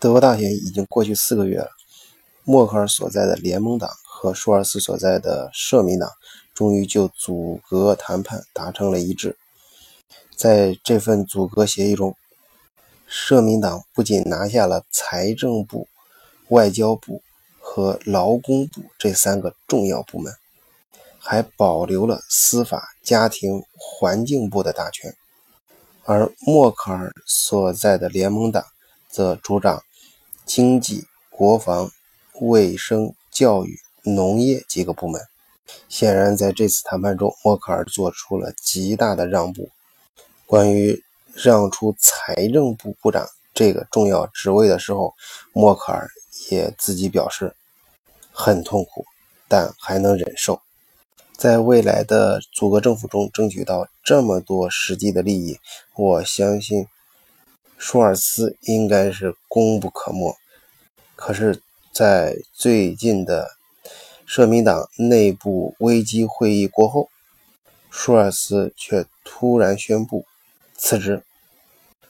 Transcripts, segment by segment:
德国大选已经过去四个月了，默克尔所在的联盟党和舒尔茨所在的社民党终于就阻隔谈判达成了一致。在这份阻隔协议中，社民党不仅拿下了财政部、外交部和劳工部这三个重要部门，还保留了司法、家庭、环境部的大权，而默克尔所在的联盟党则主张。经济、国防、卫生、教育、农业几个部门，显然在这次谈判中，默克尔做出了极大的让步。关于让出财政部部长这个重要职位的时候，默克尔也自己表示很痛苦，但还能忍受。在未来的组阁政府中争取到这么多实际的利益，我相信。舒尔茨应该是功不可没，可是，在最近的社民党内部危机会议过后，舒尔茨却突然宣布辞职，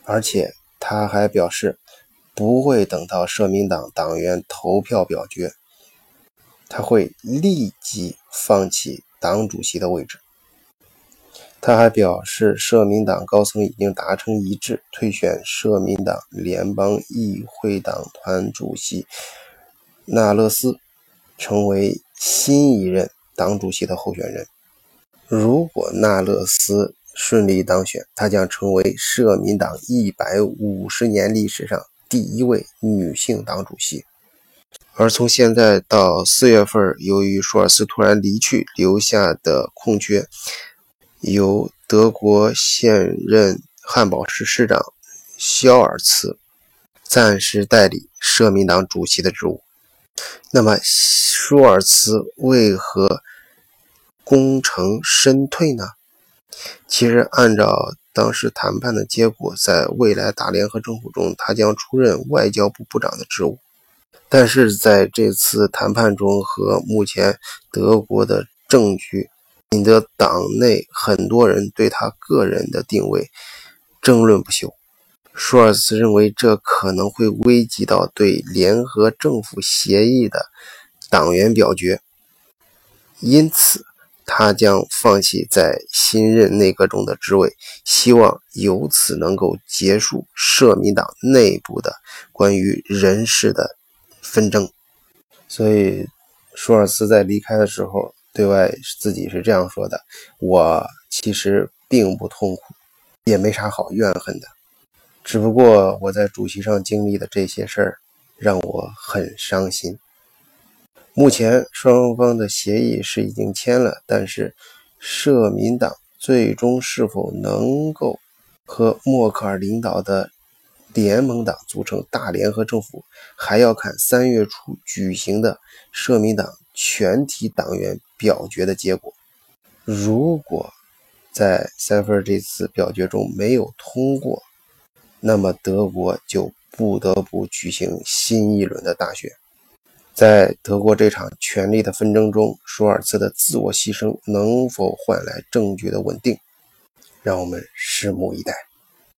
而且他还表示不会等到社民党党员投票表决，他会立即放弃党主席的位置。他还表示，社民党高层已经达成一致，推选社民党联邦议会党团主席纳勒斯成为新一任党主席的候选人。如果纳勒斯顺利当选，他将成为社民党一百五十年历史上第一位女性党主席。而从现在到四月份，由于舒尔茨突然离去，留下的空缺。由德国现任汉堡市市长肖尔茨暂时代理社民党主席的职务。那么，舒尔茨为何功成身退呢？其实，按照当时谈判的结果，在未来大联合政府中，他将出任外交部部长的职务。但是，在这次谈判中和目前德国的政局。引得党内很多人对他个人的定位争论不休。舒尔茨认为这可能会危及到对联合政府协议的党员表决，因此他将放弃在新任内阁中的职位，希望由此能够结束社民党内部的关于人事的纷争。所以，舒尔茨在离开的时候。对外自己是这样说的：“我其实并不痛苦，也没啥好怨恨的，只不过我在主席上经历的这些事儿让我很伤心。目前双方的协议是已经签了，但是社民党最终是否能够和默克尔领导的联盟党组成大联合政府，还要看三月初举行的社民党。”全体党员表决的结果，如果在三分这次表决中没有通过，那么德国就不得不举行新一轮的大选。在德国这场权力的纷争中，舒尔茨的自我牺牲能否换来政局的稳定？让我们拭目以待。